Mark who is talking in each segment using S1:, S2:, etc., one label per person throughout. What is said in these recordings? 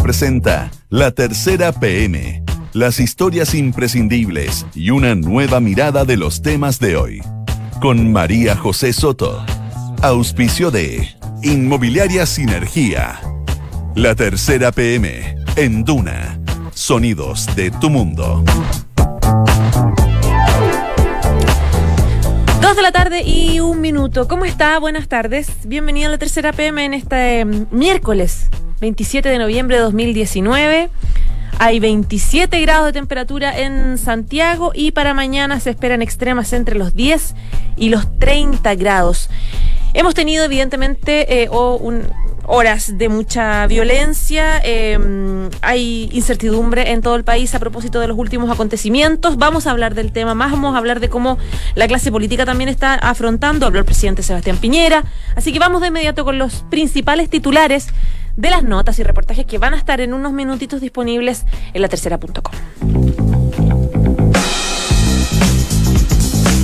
S1: Presenta La Tercera PM, las historias imprescindibles y una nueva mirada de los temas de hoy. Con María José Soto. Auspicio de Inmobiliaria Sinergia. La Tercera PM en Duna. Sonidos de tu mundo.
S2: Dos de la tarde y un minuto. ¿Cómo está? Buenas tardes. Bienvenido a la tercera PM en este mm, miércoles 27 de noviembre de 2019. Hay 27 grados de temperatura en Santiago y para mañana se esperan extremas entre los 10 y los 30 grados. Hemos tenido evidentemente eh, horas de mucha violencia, em, hay incertidumbre en todo el país a propósito de los últimos acontecimientos. Vamos a hablar del tema más, vamos a hablar de cómo la clase política también está afrontando, habló el presidente Sebastián Piñera. Así que vamos de inmediato con los principales titulares de las notas y reportajes que van a estar en unos minutitos disponibles en la.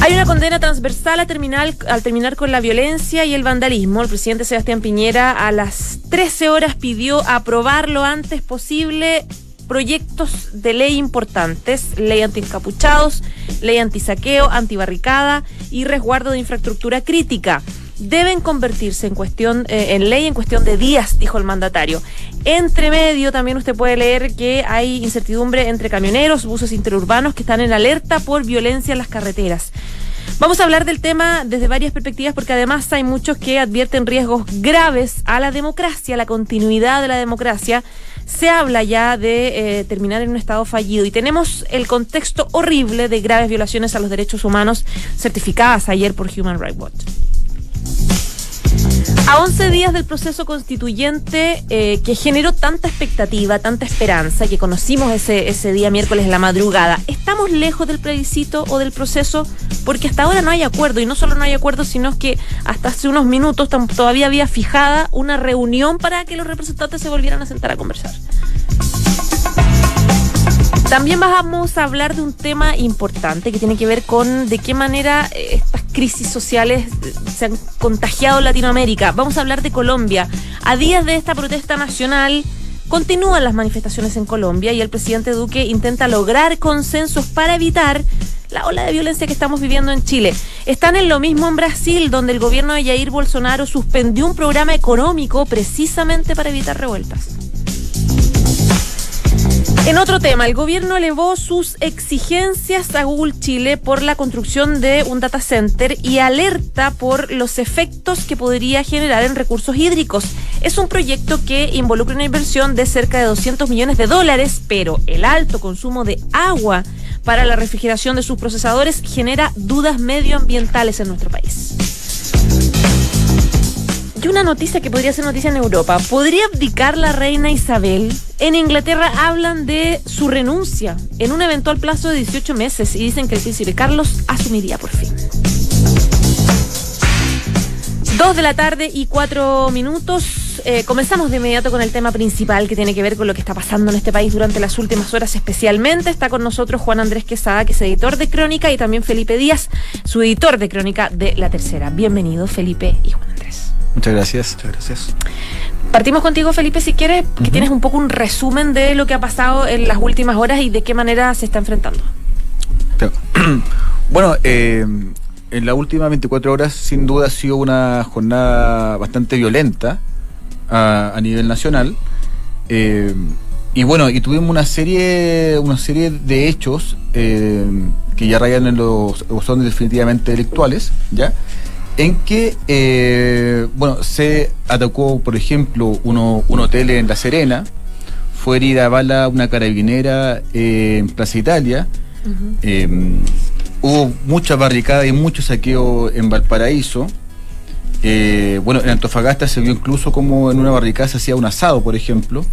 S2: Hay una condena transversal a al terminar con la violencia y el vandalismo. El presidente Sebastián Piñera a las 13 horas pidió aprobar lo antes posible proyectos de ley importantes, ley anti-encapuchados, ley antisaqueo, antibarricada y resguardo de infraestructura crítica. Deben convertirse en cuestión, eh, en ley en cuestión de días, dijo el mandatario. Entre medio también usted puede leer que hay incertidumbre entre camioneros, buses interurbanos que están en alerta por violencia en las carreteras. Vamos a hablar del tema desde varias perspectivas porque además hay muchos que advierten riesgos graves a la democracia, a la continuidad de la democracia. Se habla ya de eh, terminar en un estado fallido y tenemos el contexto horrible de graves violaciones a los derechos humanos certificadas ayer por Human Rights Watch. A 11 días del proceso constituyente eh, que generó tanta expectativa, tanta esperanza, que conocimos ese, ese día miércoles en la madrugada, ¿estamos lejos del plebiscito o del proceso? Porque hasta ahora no hay acuerdo, y no solo no hay acuerdo, sino que hasta hace unos minutos todavía había fijada una reunión para que los representantes se volvieran a sentar a conversar. También vamos a hablar de un tema importante que tiene que ver con de qué manera eh, estas crisis sociales eh, se han contagiado en Latinoamérica. Vamos a hablar de Colombia. A días de esta protesta nacional, continúan las manifestaciones en Colombia y el presidente Duque intenta lograr consensos para evitar la ola de violencia que estamos viviendo en Chile. Están en lo mismo en Brasil, donde el gobierno de Jair Bolsonaro suspendió un programa económico precisamente para evitar revueltas. En otro tema, el gobierno elevó sus exigencias a Google Chile por la construcción de un data center y alerta por los efectos que podría generar en recursos hídricos. Es un proyecto que involucra una inversión de cerca de 200 millones de dólares, pero el alto consumo de agua para la refrigeración de sus procesadores genera dudas medioambientales en nuestro país. Y una noticia que podría ser noticia en Europa. ¿Podría abdicar la reina Isabel? En Inglaterra hablan de su renuncia en un eventual plazo de 18 meses y dicen que el príncipe Carlos asumiría por fin. Dos de la tarde y cuatro minutos. Eh, comenzamos de inmediato con el tema principal que tiene que ver con lo que está pasando en este país durante las últimas horas especialmente. Está con nosotros Juan Andrés Quesada, que es editor de Crónica, y también Felipe Díaz, su editor de Crónica de La Tercera. Bienvenido, Felipe y Juan Andrés.
S3: Muchas gracias. Muchas gracias.
S2: Partimos contigo, Felipe, si quieres, que tienes un poco un resumen de lo que ha pasado en las últimas horas y de qué manera se está enfrentando.
S3: Bueno, eh, en las últimas 24 horas, sin duda, ha sido una jornada bastante violenta a, nivel nacional. Eh, y bueno, y tuvimos una serie, una serie de hechos eh, que ya rayan en los, son definitivamente delictuales, ¿ya? En que eh, bueno se atacó por ejemplo uno, un hotel en La Serena fue herida a bala una carabinera eh, en Plaza Italia. Eh, hubo mucha barricada y mucho saqueo en Valparaíso. Bueno en Antofagasta se vio incluso como en una barricada se hacía un asado por ejemplo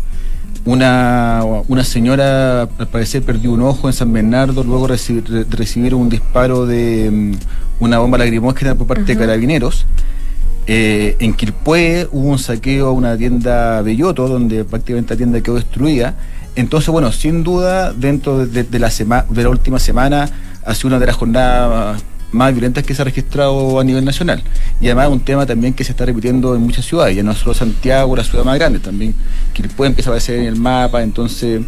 S3: una, una señora al parecer perdió un ojo en San Bernardo luego de recibir un disparo de mm, una bomba lacrimógena por parte de carabineros. Eh, en Quilpué hubo un saqueo a una tienda Belloto, donde prácticamente la tienda quedó destruida. Entonces, bueno, sin duda, dentro de, la, de la última semana, ha sido una de las jornadas más violentas que se ha registrado a nivel nacional. Y además un tema también que se está repitiendo en muchas ciudades, ya no solo Santiago, la ciudad más grande, también que puede empezar a aparecer en el mapa, entonces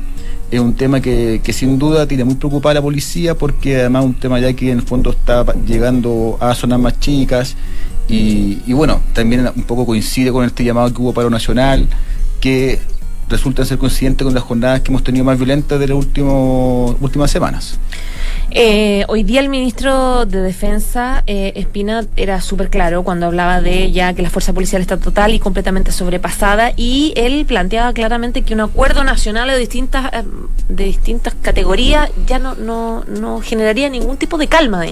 S3: es un tema que, sin duda tiene muy preocupada a la policía porque además un tema ya que en el fondo está llegando a zonas más chicas y, y bueno, también un poco coincide con este llamado que hubo paro nacional que resulta ser coincidente con las jornadas que hemos tenido más violentas de las últimas semanas.
S2: Eh, hoy día el ministro de Defensa, eh, Espina, era súper claro cuando hablaba de ya que la fuerza policial está total y completamente sobrepasada y él planteaba claramente que un acuerdo nacional de distintas, eh, de distintas categorías ya no, no, no generaría ningún tipo de calma.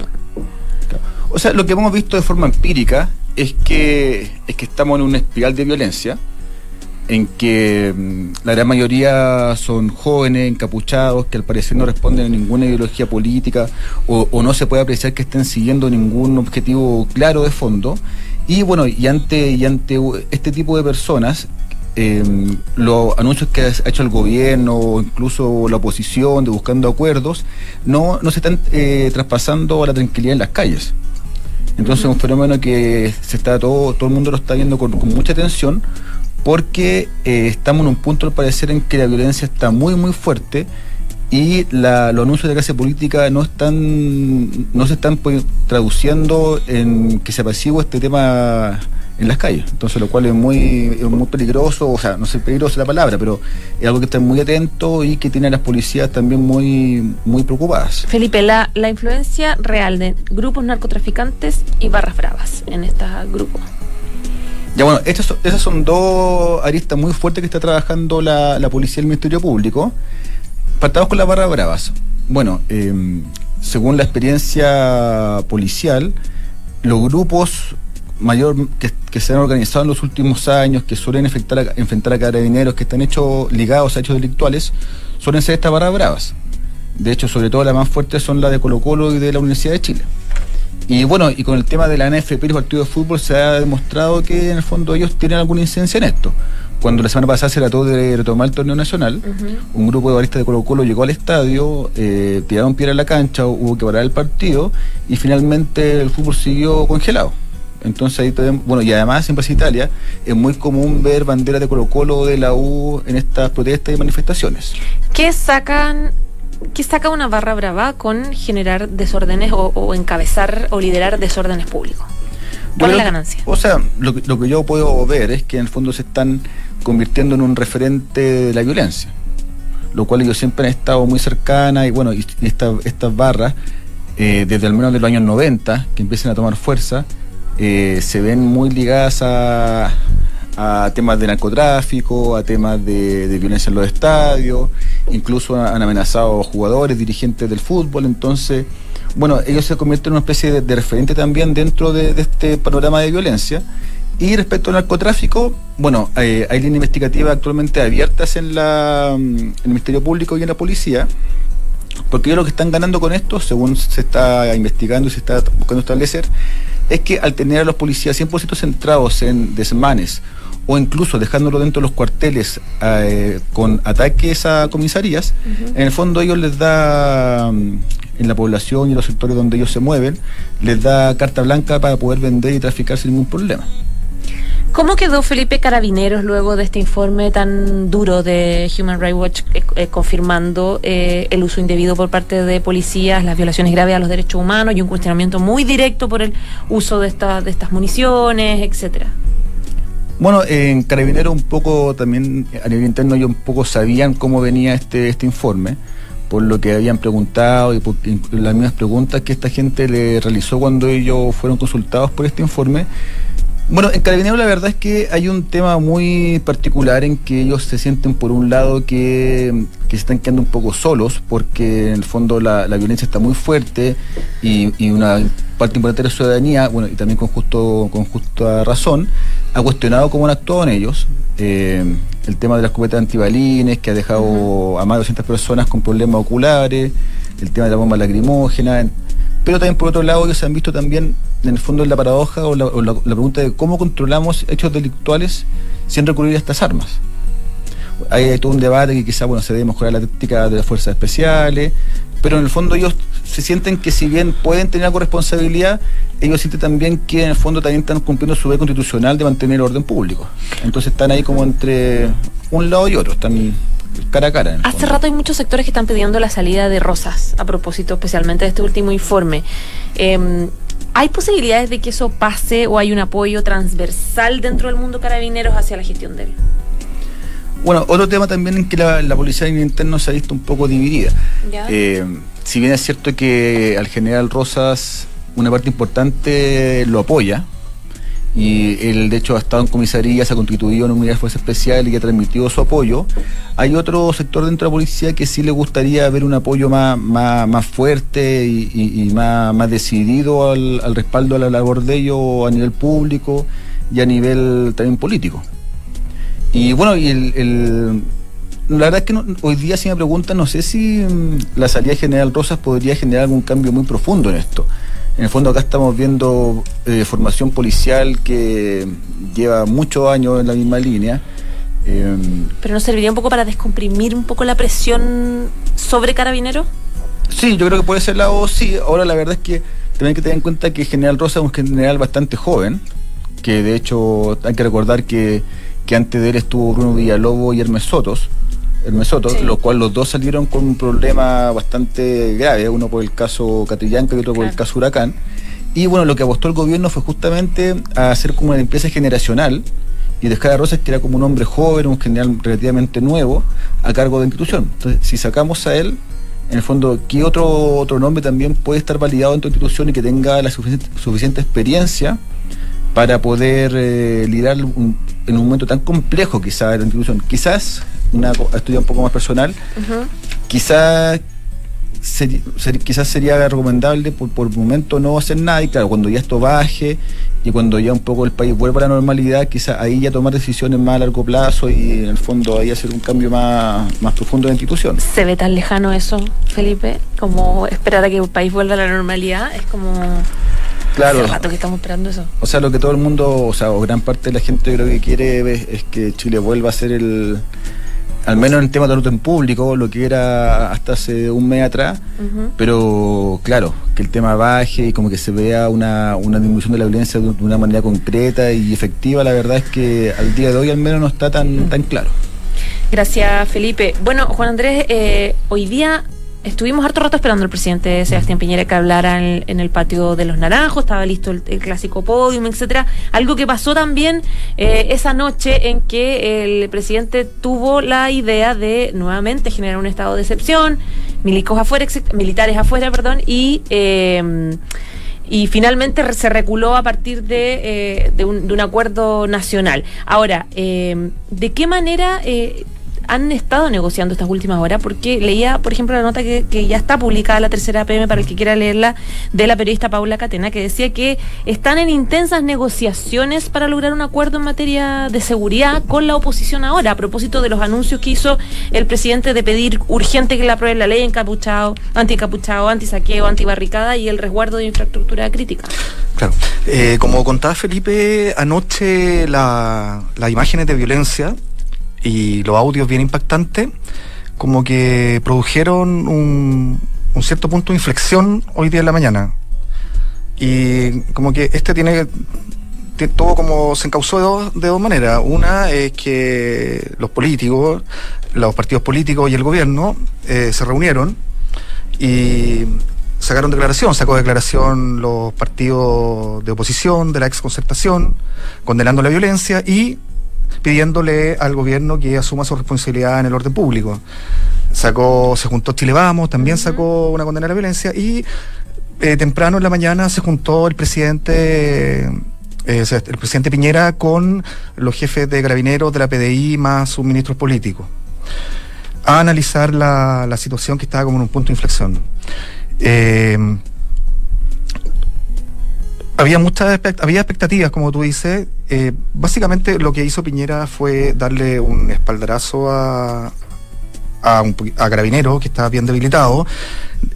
S3: O sea, lo que hemos visto de forma empírica es que, es que estamos en una espiral de violencia en que mm, la gran mayoría son jóvenes, encapuchados, que al parecer no responden a ninguna ideología política o, no se puede apreciar que estén siguiendo ningún objetivo claro de fondo. Y bueno, y ante, y ante este tipo de personas, em, los anuncios que ha hecho el gobierno o incluso la oposición de buscando acuerdos no, no se están eh, traspasando a la tranquilidad en las calles. Entonces es un fenómeno que se está todo, todo el mundo lo está viendo con, con mucha atención porque eh, estamos en un punto al parecer en que la violencia está muy muy fuerte y la, los anuncios de clase política no están no se están pues, traduciendo en que se apacigüe este tema en las calles. Entonces, lo cual es muy, muy peligroso, o sea, no sé peligroso la palabra, pero es algo que está muy atento y que tiene a las policías también muy, muy preocupadas.
S2: Felipe, la, la influencia real de grupos narcotraficantes y barras bravas en estos grupos.
S3: Ya bueno, esas son dos aristas muy fuertes que está trabajando la, policía y el Ministerio Público. Partamos con las barras bravas. Bueno, em, según la experiencia policial, los grupos mayor que, se han organizado en los últimos años, que suelen enfrentar a, enfrentar a carabineros, que están hechos ligados a hechos delictuales, suelen ser estas barras bravas. De hecho, sobre todo las más fuertes son las de Colo Colo y de la Universidad de Chile. Y bueno, y con el tema de la NFP y los partidos de fútbol se ha demostrado que en el fondo ellos tienen alguna incidencia en esto. Cuando la semana pasada se trató de retomar el torneo nacional, un grupo de baristas de Colo Colo llegó al estadio, eh, tiraron piedra en la cancha, hubo que parar el partido y finalmente el fútbol siguió congelado. Entonces ahí tenemos, bueno, y además en Plaza Italia es muy común ver banderas de Colo Colo de la U en estas protestas y manifestaciones.
S2: ¿Qué sacan ¿Qué saca una barra brava con generar desórdenes o, encabezar o liderar desórdenes públicos? ¿Cuál es la ganancia?
S3: O sea, lo, que yo puedo ver es que en el fondo se están convirtiendo en un referente de la violencia, lo cual ellos siempre han estado muy cercanas y bueno, y estas barras, eh, desde al menos de los años 90, que empiezan a tomar fuerza, eh, se ven muy ligadas a, a temas de narcotráfico, a temas de, violencia en los estadios, incluso han amenazado jugadores, dirigentes del fútbol, entonces, bueno, ellos se convierten en una especie de, referente también dentro de, este panorama de violencia. Y respecto al narcotráfico, bueno, eh, hay líneas investigativas actualmente abiertas en, la, en el Ministerio Público y en la policía, porque ellos lo que están ganando con esto, según se está investigando y se está buscando establecer, es que al tener a los policías 100% centrados en desmanes o incluso dejándolo dentro de los cuarteles eh, con ataques a comisarías, en el fondo ellos les da, mm, en la población y los sectores donde ellos se mueven, les da carta blanca para poder vender y traficar sin ningún problema.
S2: ¿Cómo quedó Felipe Carabineros luego de este informe tan duro de Human Rights Watch eh, eh, confirmando el uso indebido por parte de policías, las violaciones graves a los derechos humanos y un cuestionamiento muy directo por el uso de, de estas municiones, etcétera?
S3: Bueno, en Carabinero un poco también a nivel interno ellos un poco sabían cómo venía este, este informe, por lo que habían preguntado y por las mismas preguntas que esta gente le realizó cuando ellos fueron consultados por este informe. Bueno, en Carabinero la verdad es que hay un tema muy particular en que ellos se sienten por un lado que, se están quedando un poco solos porque en el fondo la, violencia está muy fuerte y, y una parte importante de la ciudadanía, bueno, y también con, justo, con justa razón, ha cuestionado cómo han actuado en ellos. Eh, el tema de las cubetas antibalines, que ha dejado a más de 200 personas con problemas oculares, el tema de la bomba lacrimógena. Pero también, por otro lado, ellos han visto también, en el fondo, la paradoja o la, pregunta de cómo controlamos hechos delictuales sin recurrir a estas armas. Hay, todo un debate que quizá bueno, se debe mejorar la táctica de las fuerzas especiales, pero en el fondo ellos se sienten que si bien pueden tener algo responsabilidad, ellos sienten también que en el fondo también están cumpliendo su deber constitucional de mantener el orden público. Entonces están ahí como entre un lado y otro, están cara a cara.
S2: Hace rato hay muchos sectores que están pidiendo la salida de Rosas, a propósito especialmente de este último informe. Em, ¿Hay posibilidades de que eso pase o hay un apoyo transversal dentro del mundo carabineros hacia la gestión de él?
S3: Bueno, otro tema también en que la, policía interna se ha visto un poco dividida. Eh, si bien es cierto que al general Rosas una parte importante lo apoya, y él de hecho ha estado en comisaría, se ha constituido en una unidad de fuerza especial y ha transmitido su apoyo. Hay otro sector dentro de la policía que sí le gustaría ver un apoyo más, más, fuerte y, más, más, decidido al, respaldo a la labor de ellos a nivel público y a nivel también político. Y bueno, y el, la verdad es que hoy día si me preguntan, no sé si mm, la salida de General Rosas podría generar algún cambio muy profundo en esto. En el fondo acá estamos viendo eh, formación policial que lleva muchos años en la misma línea.
S2: Em, ¿Pero no serviría un poco para descomprimir un poco la presión sobre Carabineros?
S3: Sí, yo creo que puede ser la o sí. Ahora la verdad es que también hay que tener en cuenta que General Rosa es un general bastante joven, que de hecho hay que recordar que, que antes de él estuvo Bruno Villalobos y Hermes Sotos el Mesoto, lo cual los dos salieron con un problema bastante grave, uno por el caso Catrillanca y otro por el caso Huracán. Y bueno, lo que apostó el gobierno fue justamente a hacer como una limpieza generacional y dejar a Rosas, que era como un hombre joven, un general relativamente nuevo, a cargo de la institución. Entonces, si sacamos a él, en el fondo, ¿qué otro, otro nombre también puede estar validado en tu institución y que tenga la suficiente, suficiente experiencia para poder eh, liderar en un momento tan complejo quizás de la institución? Quizás una estudia un poco más personal, quizás quizás sería recomendable por, por el momento no hacer nada y claro, cuando ya esto baje y cuando ya un poco el país vuelva a la normalidad, quizás ahí ya tomar decisiones más a largo plazo y en el fondo ahí hacer un cambio más, más profundo de la institución.
S2: ¿Se ve tan lejano eso, Felipe? Como esperar a que el país vuelva a la normalidad, es como...
S3: Claro.
S2: Hace rato que estamos esperando eso.
S3: O sea, lo que todo el mundo, o sea, o gran parte de la gente creo que quiere es que Chile vuelva a ser el al menos en el tema de orden público, lo que era hasta hace un mes atrás, pero claro, que el tema baje y como que se vea una, una disminución de la violencia de, una manera concreta y efectiva, la verdad es que al día de hoy al menos no está tan, tan claro.
S2: Gracias, Felipe. Bueno, Juan Andrés, eh, hoy día estuvimos harto rato esperando al presidente Sebastián Piñera que hablara en, el patio de los Naranjos, estaba listo el, clásico podium, etcétera. Algo que pasó también eh, esa noche en que el presidente tuvo la idea de nuevamente generar un estado de excepción, milicos afuera, militares afuera, perdón, y em, y finalmente se reculó a partir de, eh, un, de un, acuerdo nacional. Ahora, em, ¿de qué manera eh, han estado negociando estas últimas horas, porque leía, por ejemplo, la nota que, ya está publicada la tercera PM para el que quiera leerla, de la periodista Paula Catena, que decía que están en intensas negociaciones para lograr un acuerdo en materia de seguridad con la oposición ahora, a propósito de los anuncios que hizo el presidente de pedir urgente que le apruebe la ley encapuchado, anticapuchado, antisaqueo, antibarricada y el resguardo de infraestructura crítica.
S4: Claro. Eh, como contaba Felipe, anoche las imágenes de violencia y los audios bien impactantes, como que produjeron un, cierto punto de inflexión hoy día en la mañana. Y como que este tiene, todo como se encauzó de dos, maneras. Una es que los políticos, los partidos políticos y el gobierno eh, se reunieron y sacaron declaración, sacó declaración los partidos de oposición, de la ex concertación, condenando la violencia y pidiéndole al gobierno que asuma su responsabilidad en el orden público. Sacó, se juntó Chile Vamos, también sacó una condena a la violencia y eh, temprano en la mañana se juntó el presidente eh, el presidente Piñera con los jefes de carabineros de la PDI más sus ministros políticos a analizar la, la situación que estaba como en un punto de inflexión. Eh, había muchas había expectativas, como tú dices. Eh, básicamente lo que hizo Piñera fue darle un espaldarazo a, a, un, Carabinero, que estaba bien debilitado.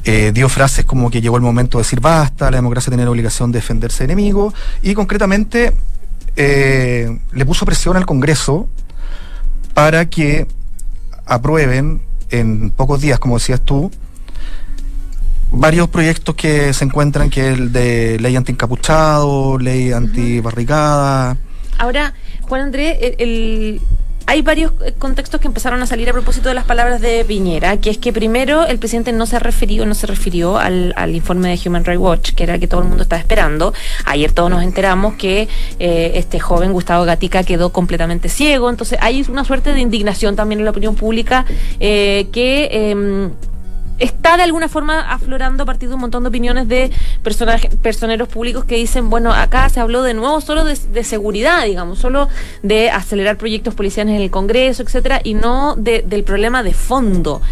S4: Eh, dio frases como que llegó el momento de decir basta, la democracia tiene la obligación de defenderse de enemigos. Y concretamente eh, le puso presión al Congreso para que aprueben en pocos días, como decías tú, varios proyectos que se encuentran, que es el de ley anti-encapuchado, ley anti-barricada.
S2: Ahora, Juan Andrés, el, el- hay varios eh, contextos que empezaron a salir a propósito de las palabras de Piñera, que es que primero el presidente no se ha referido, no se refirió al, al informe de Human Rights Watch, que era el que todo el mundo estaba esperando. Ayer todos nos enteramos que eh, este joven Gustavo Gatica quedó completamente ciego, entonces hay una suerte de indignación también en la opinión pública eh, que em, está de alguna forma aflorando a partir de un montón de opiniones de personajes, personeros públicos que dicen, bueno, acá se habló de nuevo solo de, de seguridad, digamos, solo de acelerar proyectos policiales en el Congreso, etcétera, y no de- del problema de fondo.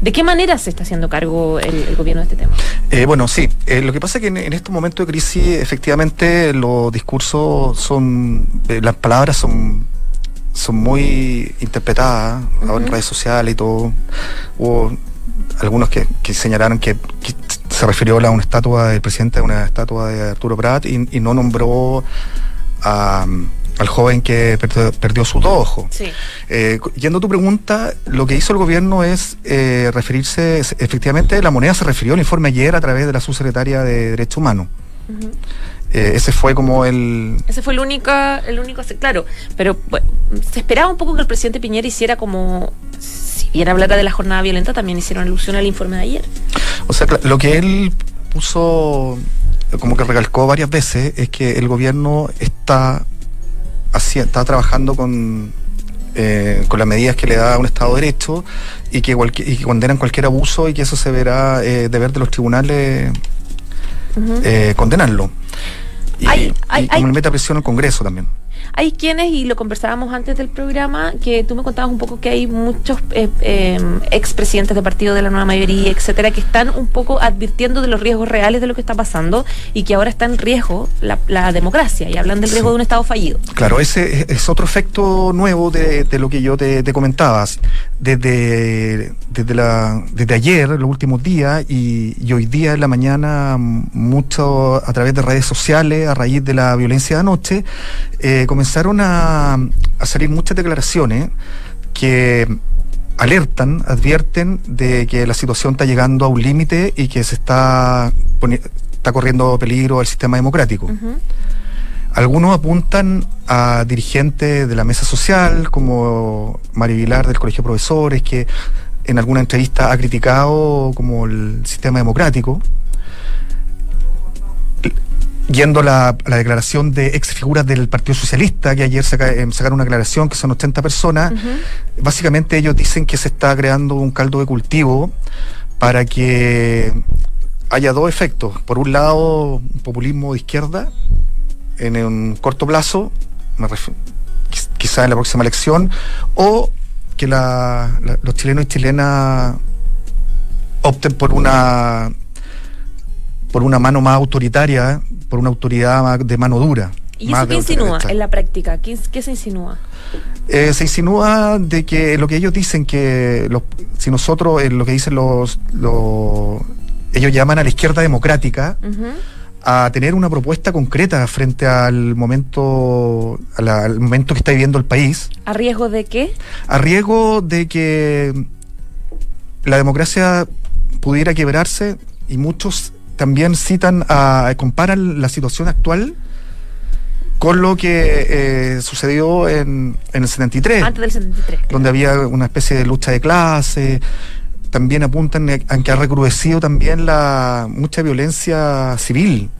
S2: ¿De qué manera se está haciendo cargo el, el gobierno de este tema?
S4: Eh, bueno, sí. Eh, lo que pasa es que en, en estos momentos de crisis, efectivamente, los discursos son, eh, las palabras son, son muy interpretadas ahora en redes sociales y todo. Hubo algunos que, que señalaron que, que se refirió a una estatua del presidente, a una estatua de Arturo Prat y, y no nombró a, al joven que perdió, perdió sus dos ojos.
S2: Sí.
S4: Eh, yendo a tu pregunta, lo que hizo el gobierno es eh, referirse, efectivamente, la moneda se refirió al informe ayer a través de la subsecretaria de Derechos Humanos. Eh, ese fue como el...
S2: Ese fue el único, el único, claro, pero bueno, se esperaba un poco que el presidente Piñera hiciera como, si bien hablara de la jornada violenta, también hicieron alusión al informe de ayer.
S4: O sea, lo que él puso, como que recalcó varias veces, es que el gobierno está, haci- está trabajando con, eh, con las medidas que le da un Estado de Derecho y que, y que condenan cualquier abuso y que eso se verá eh, deber de los tribunales eh, condenarlo. Y,
S2: Hay- hay-
S4: y como
S2: hay-
S4: le mete presión al Congreso también.
S2: Hay quienes, y lo conversábamos antes del programa, que tú me contabas un poco que hay muchos eh, eh, expresidentes de partido de la nueva mayoría, etcétera, que están un poco advirtiendo de los riesgos reales de lo que está pasando y que ahora está en riesgo la, la democracia y hablan del riesgo
S4: Sí.
S2: de un Estado fallido.
S4: Claro, ese es, otro efecto nuevo de, de lo que yo te, te comentabas. Desde, desde, la, desde ayer, los últimos días, y, y hoy día en la mañana, mucho a través de redes sociales, a raíz de la violencia de anoche, eh, comenzaron a, a salir muchas declaraciones que alertan, advierten de que la situación está llegando a un límite y que se está, está corriendo peligro al sistema democrático. Algunos apuntan a dirigentes de la mesa social, como Mari Vilar del Colegio de Profesores, que en alguna entrevista ha criticado como el sistema democrático. Yendo a la, a la declaración de ex figuras del Partido Socialista, que ayer saca- eh, sacaron una declaración que son 80 personas, básicamente ellos dicen que se está creando un caldo de cultivo para que haya dos efectos. Por un lado, un populismo de izquierda en un corto plazo, quizá en la próxima elección, o que la- la- los chilenos y chilenas opten por una por una mano más autoritaria, por una autoridad de mano dura.
S2: ¿Y eso qué insinúa en la práctica? ¿Qué, qué se insinúa?
S4: Eh, se insinúa de que lo que ellos dicen que los- si nosotros eh, lo que dicen los, los ellos llaman a la izquierda democrática a tener una propuesta concreta frente al momento la- al momento que está viviendo el país
S2: ¿A riesgo de qué?
S4: a riesgo de que la democracia pudiera quebrarse y muchos también citan a comparan la situación actual con lo que eh, sucedió en, en el 73
S2: Antes del 73.
S4: donde había una especie de lucha de clase. También apuntan a que ha recrudecido también la mucha violencia civil.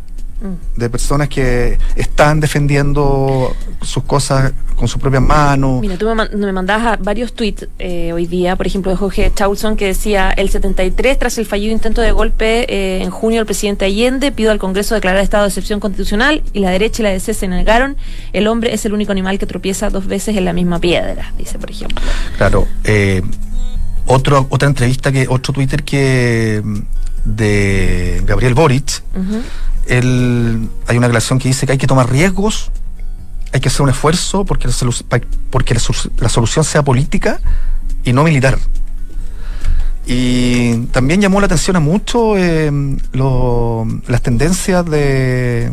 S4: De personas que están defendiendo sus cosas con sus propias manos.
S2: Mira, tú me, man- me mandabas varios tweets eh, hoy día, por ejemplo, de Jorge Chaulson, que decía, el 73, tras el fallido intento de golpe eh, en junio del presidente Allende, pido al Congreso declarar estado de excepción constitucional y la derecha y la DC se negaron. El hombre es el único animal que tropieza dos veces en la misma piedra, dice, por ejemplo.
S4: Claro. eh, otro, otra entrevista que, otro Twitter que mm, de Gabriel Boric. Él, hay una declaración que dice que hay que tomar riesgos, hay que hacer un esfuerzo porque la, porque la, solu- la solución sea política y no militar. Y también llamó la atención a mucho eh, lo- las tendencias de,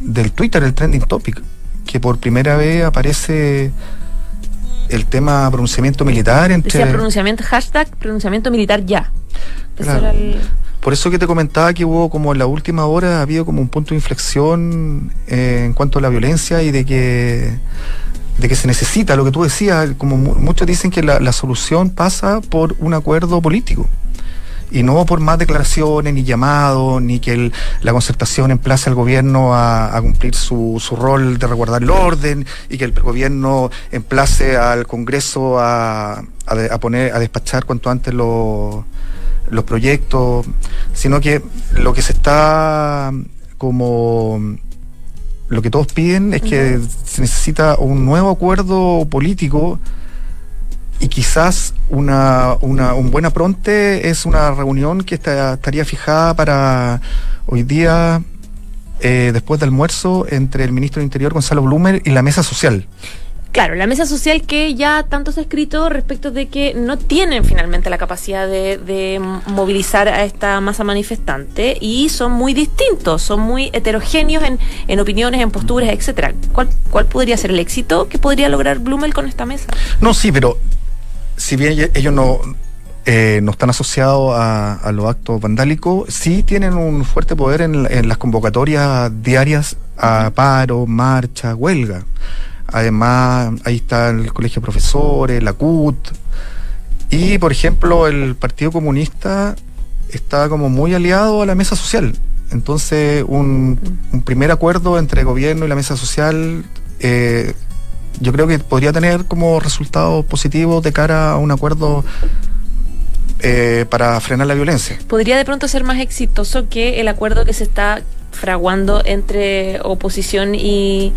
S4: del Twitter, el trending topic, que por primera vez aparece el tema pronunciamiento militar entre...
S2: Decía pronunciamiento, hashtag pronunciamiento militar ya.
S4: Claro.
S2: el-
S4: por eso que te comentaba que hubo como en la última hora ha habido como un punto de inflexión eh, en cuanto a la violencia y de que de que se necesita, lo que tú decías, como muchos dicen que la, solución pasa por un acuerdo político y no por más declaraciones, ni llamados, ni que la concertación emplace al gobierno a, cumplir su, su, rol de resguardar el orden y que el gobierno emplace al Congreso a, a, poner, a despachar cuanto antes los, los proyectos, sino que lo que se está como lo que todos piden es que se necesita un nuevo acuerdo político y quizás una, una, un buen apronte es una reunión que estaría fijada para hoy día, eh, después del almuerzo, entre el ministro del Interior, Gonzalo Blumer, y la mesa social.
S2: Claro, la mesa social que ya tanto se ha escrito respecto de que no tienen finalmente la capacidad de, movilizar a esta masa manifestante y son muy distintos, son muy heterogéneos en, en opiniones, en posturas, etcétera. ¿Cuál, ¿Cuál podría ser el éxito que podría lograr Blumel con esta mesa?
S4: No, sí, pero si bien ellos no, eh, no están asociados a, los actos vandálicos, sí tienen un fuerte poder en, en las convocatorias diarias a paro, marcha, huelga. Además, ahí está el Colegio de Profesores, la CUT. Y, por ejemplo, el Partido Comunista está como muy aliado a la mesa social. Entonces, un, primer acuerdo entre el gobierno y la mesa social eh, yo creo que podría tener como resultado positivo de cara a un acuerdo eh, para frenar la violencia.
S2: ¿Podría de pronto ser más exitoso que el acuerdo que se está fraguando entre oposición y,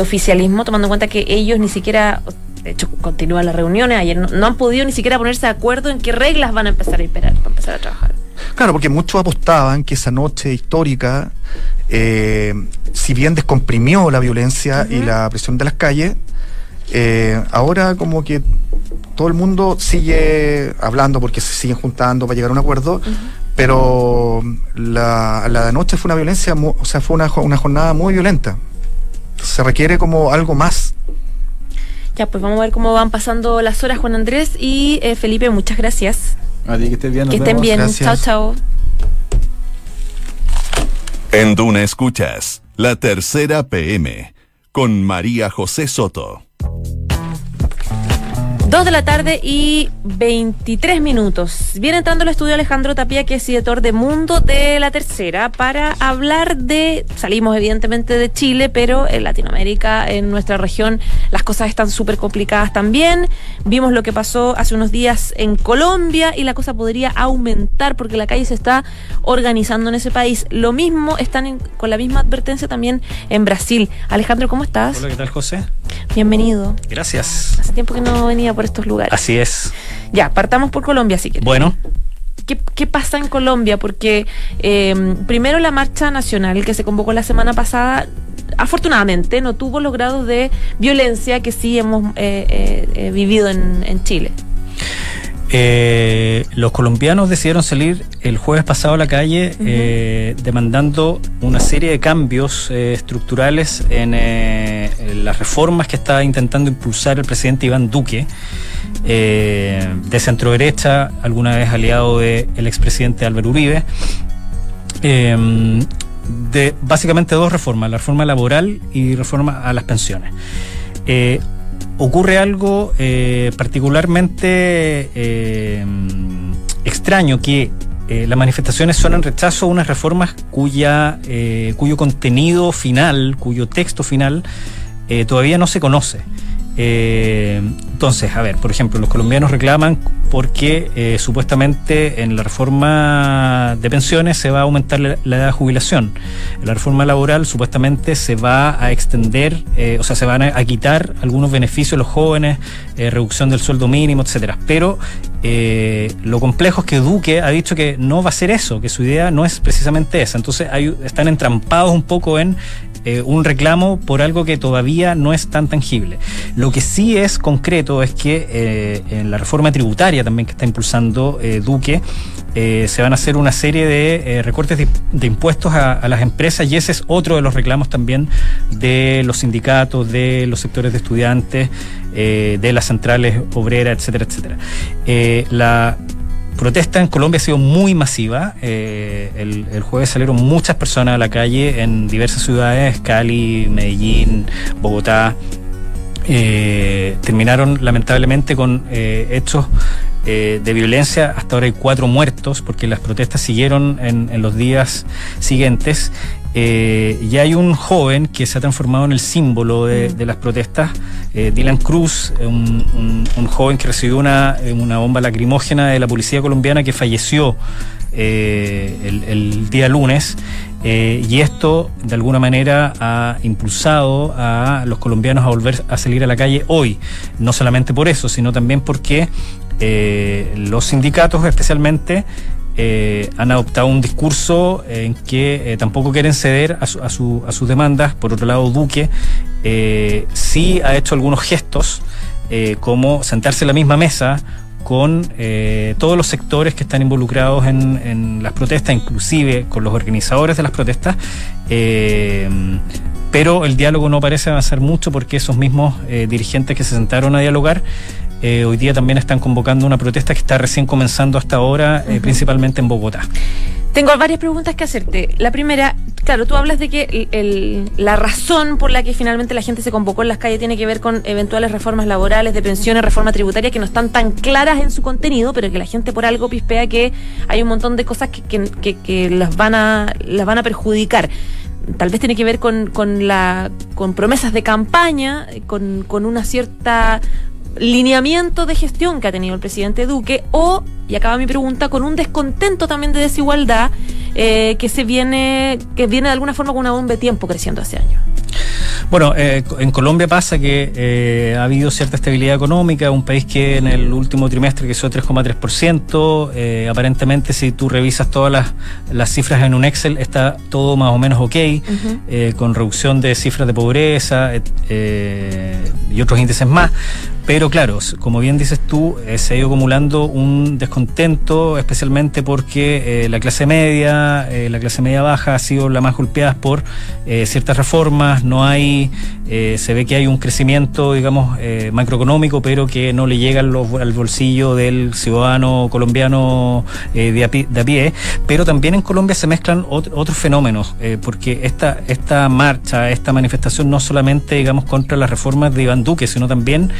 S2: oficialismo, tomando en cuenta que ellos ni siquiera, de hecho, continúan las reuniones, ayer no, han podido ni siquiera ponerse de acuerdo en qué reglas van a empezar a esperar para empezar a trabajar?
S4: Claro, porque muchos apostaban que esa noche histórica eh, si bien descomprimió la violencia y la presión de las calles, eh, ahora como que todo el mundo sigue hablando porque se siguen juntando para llegar a un acuerdo, pero la, la de anoche fue una violencia, o sea, fue una, una jornada muy violenta. Se requiere como algo más.
S2: Ya, pues vamos a ver cómo van pasando las horas, Juan Andrés y eh, Felipe, muchas gracias.
S3: A ti que estés bien.
S2: que estén bien. Chao, chao.
S1: En Duna Escuchas, la tercera PM, con María José Soto.
S2: Dos de la tarde y 23 minutos. Viene entrando al estudio Alejandro Tapia, que es editor de Mundo de la Tercera, para hablar de. Salimos evidentemente de Chile, pero en Latinoamérica, en nuestra región, las cosas están súper complicadas también. Vimos lo que pasó hace unos días en Colombia y la cosa podría aumentar porque la calle se está organizando en ese país. Lo mismo están con la misma advertencia también en Brasil. Alejandro, ¿cómo estás?
S5: Hola, ¿qué tal, José?
S2: Bienvenido.
S5: Gracias.
S2: Hace tiempo que no venía por estos lugares.
S5: Así es.
S2: Ya, partamos por Colombia, si quieres.
S5: Bueno.
S2: ¿Qué, pasa en Colombia? Porque eh, primero la marcha nacional que se convocó la semana pasada, afortunadamente no tuvo los grados de violencia que sí hemos eh, eh, vivido en, Chile.
S5: Los colombianos decidieron salir el jueves pasado a la calle demandando una serie de cambios estructurales en, las reformas que está intentando impulsar el presidente Iván Duque eh, de centro derecha, alguna vez aliado del expresidente Álvaro Uribe. Eh, de básicamente dos reformas, la reforma laboral y reforma a las pensiones. Eh, ocurre algo particularmente extraño que las manifestaciones son en rechazo a unas reformas cuya, cuyo contenido final, cuyo texto final todavía no se conoce. Eh, entonces, a ver, por ejemplo, los colombianos reclaman porque eh, supuestamente en la reforma de pensiones se va a aumentar la, edad de jubilación. En la reforma laboral supuestamente se va a extender, eh, o sea, se van a, quitar algunos beneficios a los jóvenes, reducción del sueldo mínimo, etcétera. Pero lo complejo es que Duque ha dicho que no va a ser eso, que su idea no es precisamente esa. Entonces están entrampados un poco en eh, un reclamo por algo que todavía no es tan tangible. Lo que sí es concreto es que eh, en la reforma tributaria también que está impulsando eh, se van a hacer una serie de recortes de, impuestos a, las empresas y ese es otro de los reclamos también de los sindicatos, de los sectores de estudiantes, de las centrales obreras, etcétera, etcétera. la protesta en Colombia ha sido muy masiva. Eh, el, jueves salieron muchas personas a la calle en diversas ciudades, Cali, Medellín, Bogotá. Eh, terminaron lamentablemente con eh, hechos eh, de violencia. Hasta ahora hay cuatro muertos porque las protestas siguieron en, en los días siguientes. Eh, y hay un joven que se ha transformado en el símbolo de, de las protestas, eh, Dylan Cruz, un, un, un, joven que recibió una, una bomba lacrimógena de la policía colombiana que falleció eh, el, el, día lunes. Eh, y esto de alguna manera ha impulsado a los colombianos a volver a salir a la calle hoy. No solamente por eso, sino también porque eh, los sindicatos especialmente han adoptado un discurso en que tampoco quieren ceder a, su, sus demandas. Por otro lado, Duque sí ha hecho algunos gestos, como sentarse en la misma mesa con eh, todos los sectores que están involucrados en, las protestas, inclusive con los organizadores de las protestas. Eh, pero el diálogo no parece avanzar mucho porque esos mismos eh, dirigentes que se sentaron a dialogar eh, hoy día también están convocando una protesta que está recién comenzando hasta ahora, uh -huh. principalmente en Bogotá.
S2: Tengo varias preguntas que hacerte. La primera, claro, tú hablas de que el, el, la razón por la que finalmente la gente se convocó en las calles tiene que ver con eventuales reformas laborales, de pensiones, reforma tributaria, que no están tan claras en su contenido, pero que la gente por algo pispea que hay un montón de cosas que, que, que, que las, van a, las van a perjudicar tal vez tiene que ver con, con, la, con promesas de campaña, con, con una cierta lineamiento de gestión que ha tenido el presidente Duque o, y acaba mi pregunta, con un descontento también de desigualdad eh, que se viene, que viene de alguna forma con una bomba de tiempo creciendo hace años.
S5: Bueno, eh, en Colombia pasa que eh, ha habido cierta estabilidad económica, un país que en el último trimestre creció 3,3%, eh, aparentemente si tú revisas todas las, las, cifras en un Excel está todo más o menos ok, uh -huh. con reducción de cifras de pobreza y otros índices más. Pero claro, como bien dices tú, eh, se ha ido acumulando un descontento, especialmente porque eh, la clase media, eh, la clase media baja ha sido la más golpeada por ciertas reformas, no hay, se ve que hay un crecimiento, digamos, macroeconómico, pero que no le llega al, al bolsillo del ciudadano colombiano de a, pie, de, a pie, Pero también en Colombia se mezclan ot otros fenómenos, porque esta, esta marcha, esta manifestación no solamente, digamos, contra las reformas de Iván Duque, sino también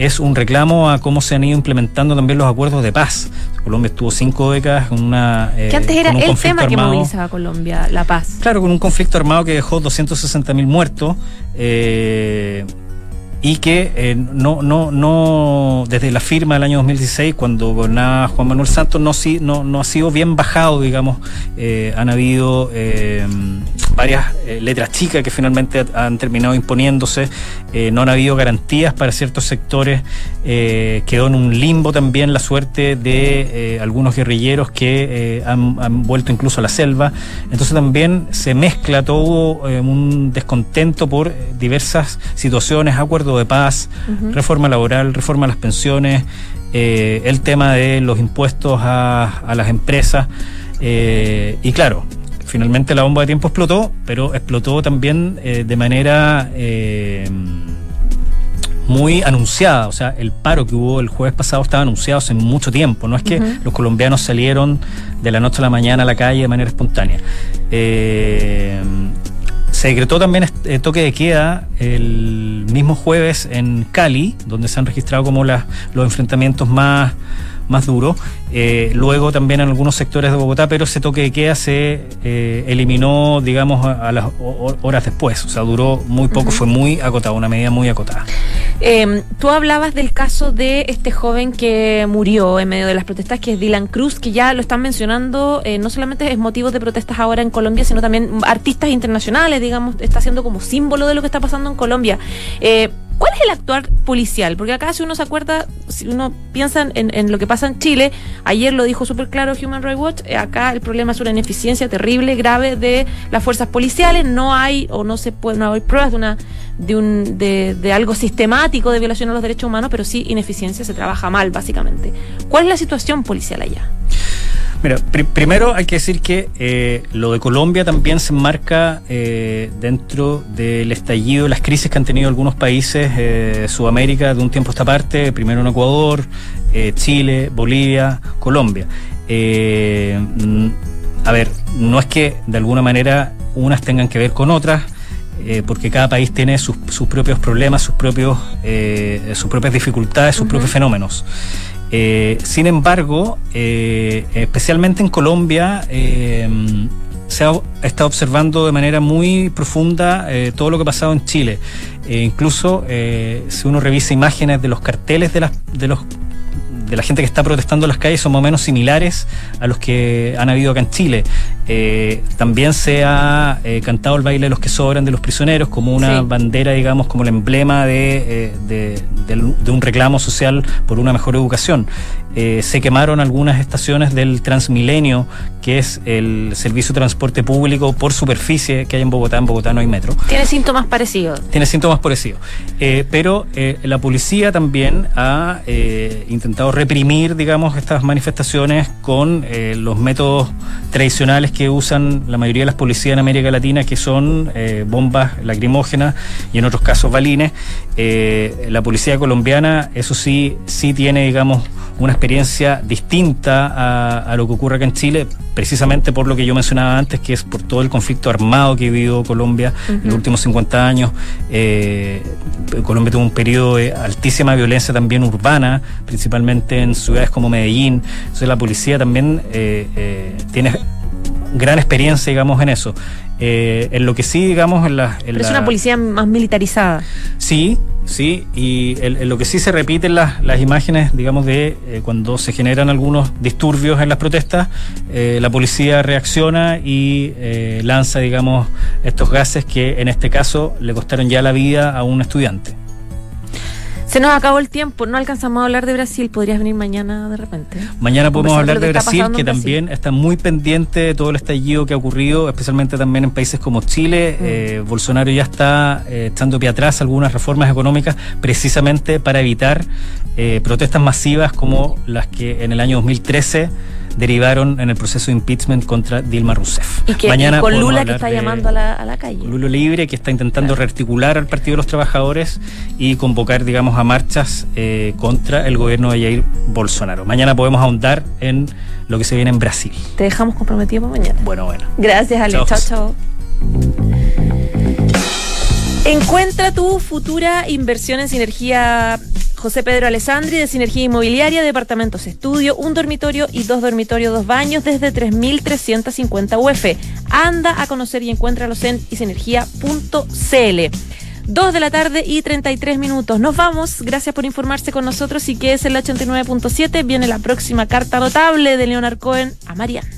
S5: es un reclamo a cómo se han ido implementando también los acuerdos de paz. Colombia estuvo cinco décadas con una.
S2: Eh, que antes era el tema armado. que movilizaba a Colombia, la paz.
S5: Claro, con un conflicto armado que dejó 260 mil muertos. Eh, y que eh, no, no, no, desde la firma del año 2016, cuando gobernaba Juan Manuel Santos, no, no, no ha sido bien bajado, digamos. Eh, han habido eh, varias letras chicas que finalmente han terminado imponiéndose, no han habido garantías para ciertos sectores, quedó en un limbo también la suerte de algunos guerrilleros que han, han, vuelto incluso a la selva. Entonces también se mezcla todo un descontento por diversas situaciones, acuerdos de paz, uh -huh. reforma laboral, reforma a las pensiones, eh, el tema de los impuestos a, a las empresas. Eh, y claro, finalmente la bomba de tiempo explotó, pero explotó también eh, de manera muy anunciada. O sea, el paro que hubo el jueves pasado estaba anunciado hace mucho tiempo. No es que uh -huh. los colombianos salieron de la noche a la mañana a la calle de manera espontánea. Eh, se decretó también eh, toque de queda el mismo jueves en Cali, donde se han registrado como los enfrentamientos más, más duros. Eh, luego también en algunos sectores de Bogotá, pero ese toque de queda se eh, eliminó, digamos, a, a, las horas después. O sea, duró muy poco, uh -huh. fue muy acotado, una medida muy acotada.
S2: Eh, tú hablabas del caso de este joven que murió en medio de las protestas, que es Dylan Cruz, que ya lo están mencionando, eh, no solamente es motivo de protestas ahora en Colombia, sino también artistas internacionales, digamos, está siendo como símbolo de lo que está pasando en Colombia. Eh, ¿Cuál es el actuar policial? Porque acá si uno se acuerda, si uno piensa en, en lo que pasa en Chile, ayer lo dijo súper claro Human Rights Watch, eh, acá el problema es una ineficiencia terrible, grave de las fuerzas policiales, no hay o no se puede, no hay pruebas de una de, un, de, de algo sistemático de violación a los derechos humanos, pero sí ineficiencia, se trabaja mal básicamente. ¿Cuál es la situación policial allá?
S5: Mira, pri- primero hay que decir que eh, lo de Colombia también se enmarca eh, dentro del estallido, las crisis que han tenido algunos países eh, de Sudamérica de un tiempo a esta parte, primero en Ecuador, eh, Chile, Bolivia, Colombia. Mm, a ver, no es que de alguna manera unas tengan que ver con otras, eh, porque cada país tiene sus, sus propios problemas, sus propios, eh, sus propias dificultades, sus propios fenómenos. Eh, sin embargo, eh, especialmente en Colombia, eh, se ha estado observando de manera muy profunda eh, todo lo que ha pasado en Chile. Incluso, si uno revisa imágenes de los carteles de, las, de los de la gente que está protestando en las calles son más o menos similares a los que han habido acá en Chile. Eh, también se ha eh, cantado el baile de los que sobran de los prisioneros como una
S2: Sí.
S5: bandera, digamos, como el emblema de, eh, de un reclamo social por una mejor educación. Eh, se quemaron algunas estaciones del Transmilenio, que es el servicio de transporte público por superficie que hay en Bogotá. En Bogotá no hay metro
S2: Tiene síntomas parecidos.
S5: tiene síntomas parecidos. Eh, pero eh, la policía también ha intentado reprimir, digamos, estas manifestaciones con los métodos tradicionales que usan la mayoría de las policías en América Latina, que son bombas lacrimógenas y en otros casos balines. La policía colombiana, eso sí, sí tiene, digamos, una experiencia distinta a, a lo que ocurre acá en Chile, precisamente por lo que yo mencionaba antes, que es por todo el conflicto armado que ha vivido Colombia en los últimos 50 años. Eh, Colombia tuvo un periodo de altísima violencia también urbana, principalmente en ciudades como Medellín. Entonces la policía también eh, eh, tiene gran experiencia, digamos, en eso. Eh, en lo que sí, digamos, en la... en
S2: Pero es una policía más militarizada.
S5: Sí, sí, y en, en lo que sí se repiten las, las imágenes, digamos, de eh, cuando se generan algunos disturbios en las protestas, eh, la policía reacciona y eh, lanza, digamos, estos gases que en este caso le costaron ya la vida a un estudiante.
S2: Se nos acabó el tiempo, no alcanzamos a hablar de Brasil. ¿Podrías venir mañana de repente?
S5: Mañana podemos hablar de Brasil, que
S2: Brasil.
S5: también está muy pendiente de todo el estallido que ha ocurrido, especialmente también en países como Chile.
S2: Mm.
S5: Eh, Bolsonaro ya está eh, echando pie atrás algunas reformas económicas precisamente para evitar eh, protestas masivas como las que en el año 2013 derivaron en el proceso de impeachment contra Dilma Rousseff.
S2: Y que y
S5: Mañana
S2: con Lula que está llamando a la, a la calle.
S5: Lulo Libre, que está intentando rearticular al Partido de los Trabajadores y convocar, digamos, a marchas eh, contra el gobierno de Jair Bolsonaro. Mañana podemos ahondar en lo que se viene en Brasil.
S2: Te dejamos comprometido para mañana.
S5: Bueno, bueno.
S2: Gracias, Ale.
S5: Chao,
S2: Chao, chao. Encuentra tu futura inversión en Sinergia José Pedro Alessandri de Sinergia Inmobiliaria, departamentos estudio, un dormitorio y dos dormitorios, dos baños desde 3.350 UF. Anda a conocer y encuéntralos en isinergia.cl. 2 de la tarde y 33 minutos. Nos vamos. Gracias por informarse con nosotros y que es el 89.7. Viene la próxima carta notable de Leonard Cohen a Mariana.